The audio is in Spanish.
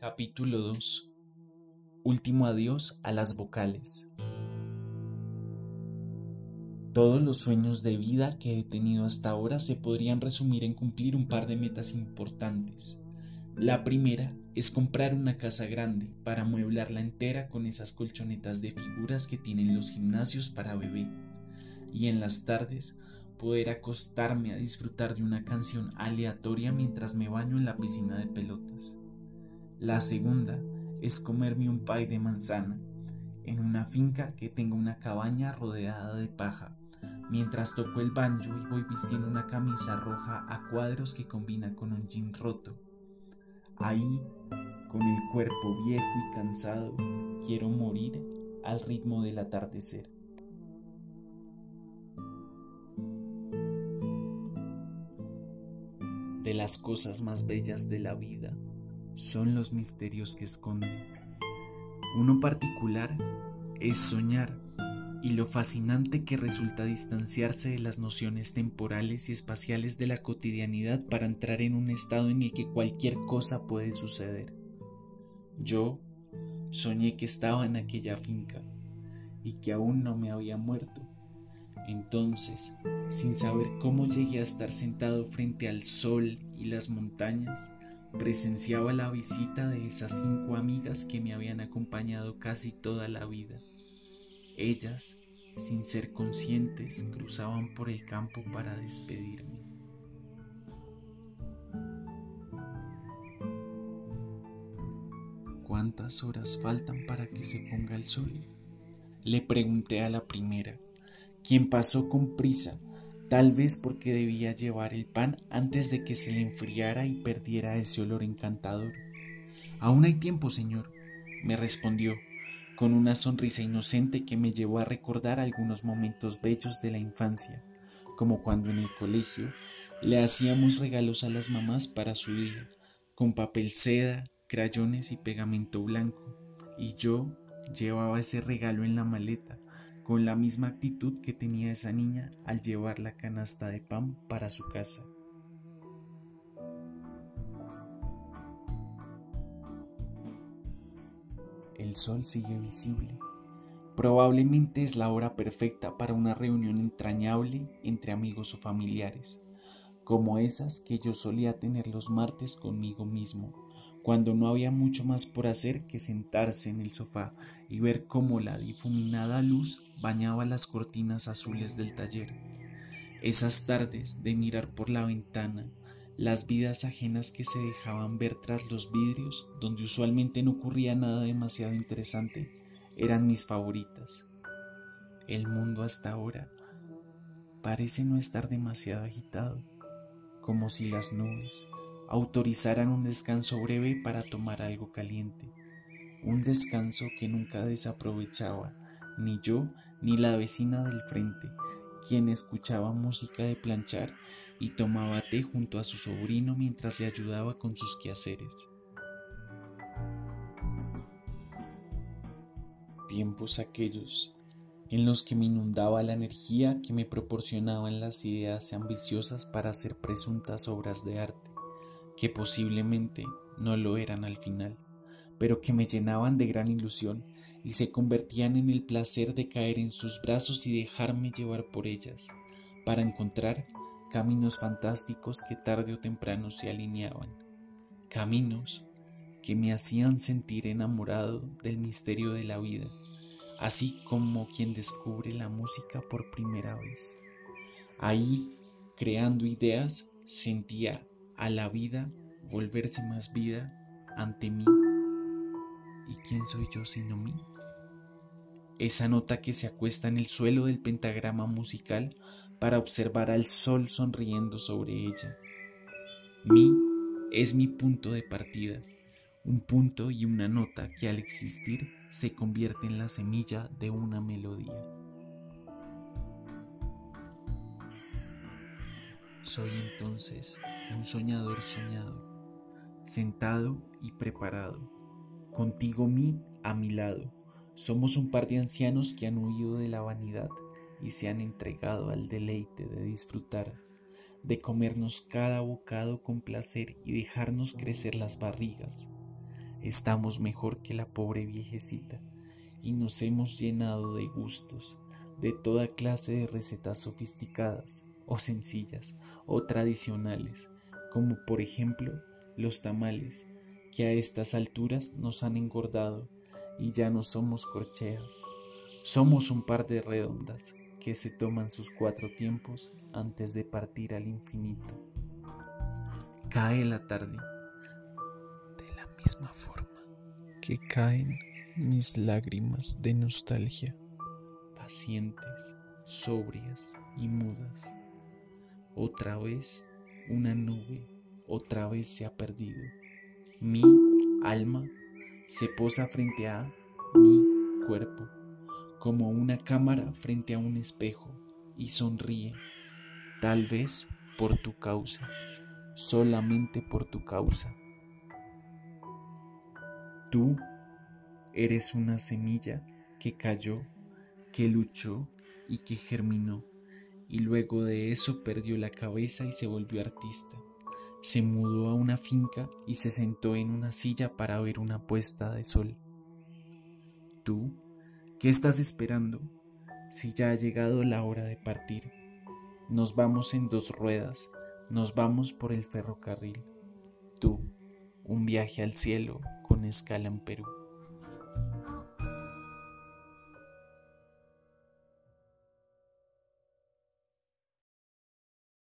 Capítulo 2 Último adiós a las vocales. Todos los sueños de vida que he tenido hasta ahora se podrían resumir en cumplir un par de metas importantes. La primera es comprar una casa grande para amueblarla entera con esas colchonetas de figuras que tienen los gimnasios para bebé. Y en las tardes poder acostarme a disfrutar de una canción aleatoria mientras me baño en la piscina de pelotas. La segunda es comerme un pay de manzana en una finca que tenga una cabaña rodeada de paja, mientras toco el banjo y voy vistiendo una camisa roja a cuadros que combina con un jean roto. Ahí, con el cuerpo viejo y cansado, quiero morir al ritmo del atardecer. De las cosas más bellas de la vida son los misterios que esconde. Uno particular es soñar y lo fascinante que resulta distanciarse de las nociones temporales y espaciales de la cotidianidad para entrar en un estado en el que cualquier cosa puede suceder. Yo soñé que estaba en aquella finca y que aún no me había muerto. Entonces, sin saber cómo llegué a estar sentado frente al sol y las montañas, presenciaba la visita de esas cinco amigas que me habían acompañado casi toda la vida. Ellas, sin ser conscientes, cruzaban por el campo para despedirme. ¿Cuántas horas faltan para que se ponga el sol? Le pregunté a la primera, quien pasó con prisa tal vez porque debía llevar el pan antes de que se le enfriara y perdiera ese olor encantador. Aún hay tiempo, señor, me respondió, con una sonrisa inocente que me llevó a recordar algunos momentos bellos de la infancia, como cuando en el colegio le hacíamos regalos a las mamás para su día, con papel seda, crayones y pegamento blanco, y yo llevaba ese regalo en la maleta, con la misma actitud que tenía esa niña al llevar la canasta de pan para su casa. El sol sigue visible. Probablemente es la hora perfecta para una reunión entrañable entre amigos o familiares, como esas que yo solía tener los martes conmigo mismo, cuando no había mucho más por hacer que sentarse en el sofá y ver cómo la difuminada luz bañaba las cortinas azules del taller. Esas tardes de mirar por la ventana las vidas ajenas que se dejaban ver tras los vidrios, donde usualmente no ocurría nada demasiado interesante, eran mis favoritas. El mundo hasta ahora parece no estar demasiado agitado, como si las nubes autorizaran un descanso breve para tomar algo caliente, un descanso que nunca desaprovechaba, ni yo ni la vecina del frente, quien escuchaba música de planchar y tomaba té junto a su sobrino mientras le ayudaba con sus quehaceres. Tiempos aquellos en los que me inundaba la energía que me proporcionaban las ideas ambiciosas para hacer presuntas obras de arte, que posiblemente no lo eran al final, pero que me llenaban de gran ilusión y se convertían en el placer de caer en sus brazos y dejarme llevar por ellas, para encontrar caminos fantásticos que tarde o temprano se alineaban, caminos que me hacían sentir enamorado del misterio de la vida, así como quien descubre la música por primera vez. Ahí, creando ideas, sentía a la vida volverse más vida ante mí. ¿Y quién soy yo sino mí? Esa nota que se acuesta en el suelo del pentagrama musical para observar al sol sonriendo sobre ella. Mi es mi punto de partida, un punto y una nota que al existir se convierte en la semilla de una melodía. Soy entonces un soñador soñado, sentado y preparado, contigo mí a mi lado. Somos un par de ancianos que han huido de la vanidad y se han entregado al deleite de disfrutar, de comernos cada bocado con placer y dejarnos crecer las barrigas. estamos mejor que la pobre viejecita y nos hemos llenado de gustos, de toda clase de recetas sofisticadas o sencillas o tradicionales, como por ejemplo los tamales, que a estas alturas nos han engordado y ya no somos corcheas. Somos un par de redondas que se toman sus cuatro tiempos antes de partir al infinito. Cae la tarde de la misma forma que caen mis lágrimas de nostalgia, pacientes, sobrias y mudas. Otra vez una nube, otra vez se ha perdido. Mi alma se posa frente a mi cuerpo, como una cámara frente a un espejo, y sonríe, tal vez por tu causa, solamente por tu causa. Tú Eres una semilla que cayó, que luchó y que germinó, y luego de eso perdió la cabeza y se volvió artista. Se mudó a una finca y se sentó en una silla para ver una puesta de sol. Tú, ¿qué estás esperando? Si ya ha llegado la hora de partir. Nos vamos en dos ruedas, nos vamos por el ferrocarril. Tú, un viaje al cielo con escala en Perú.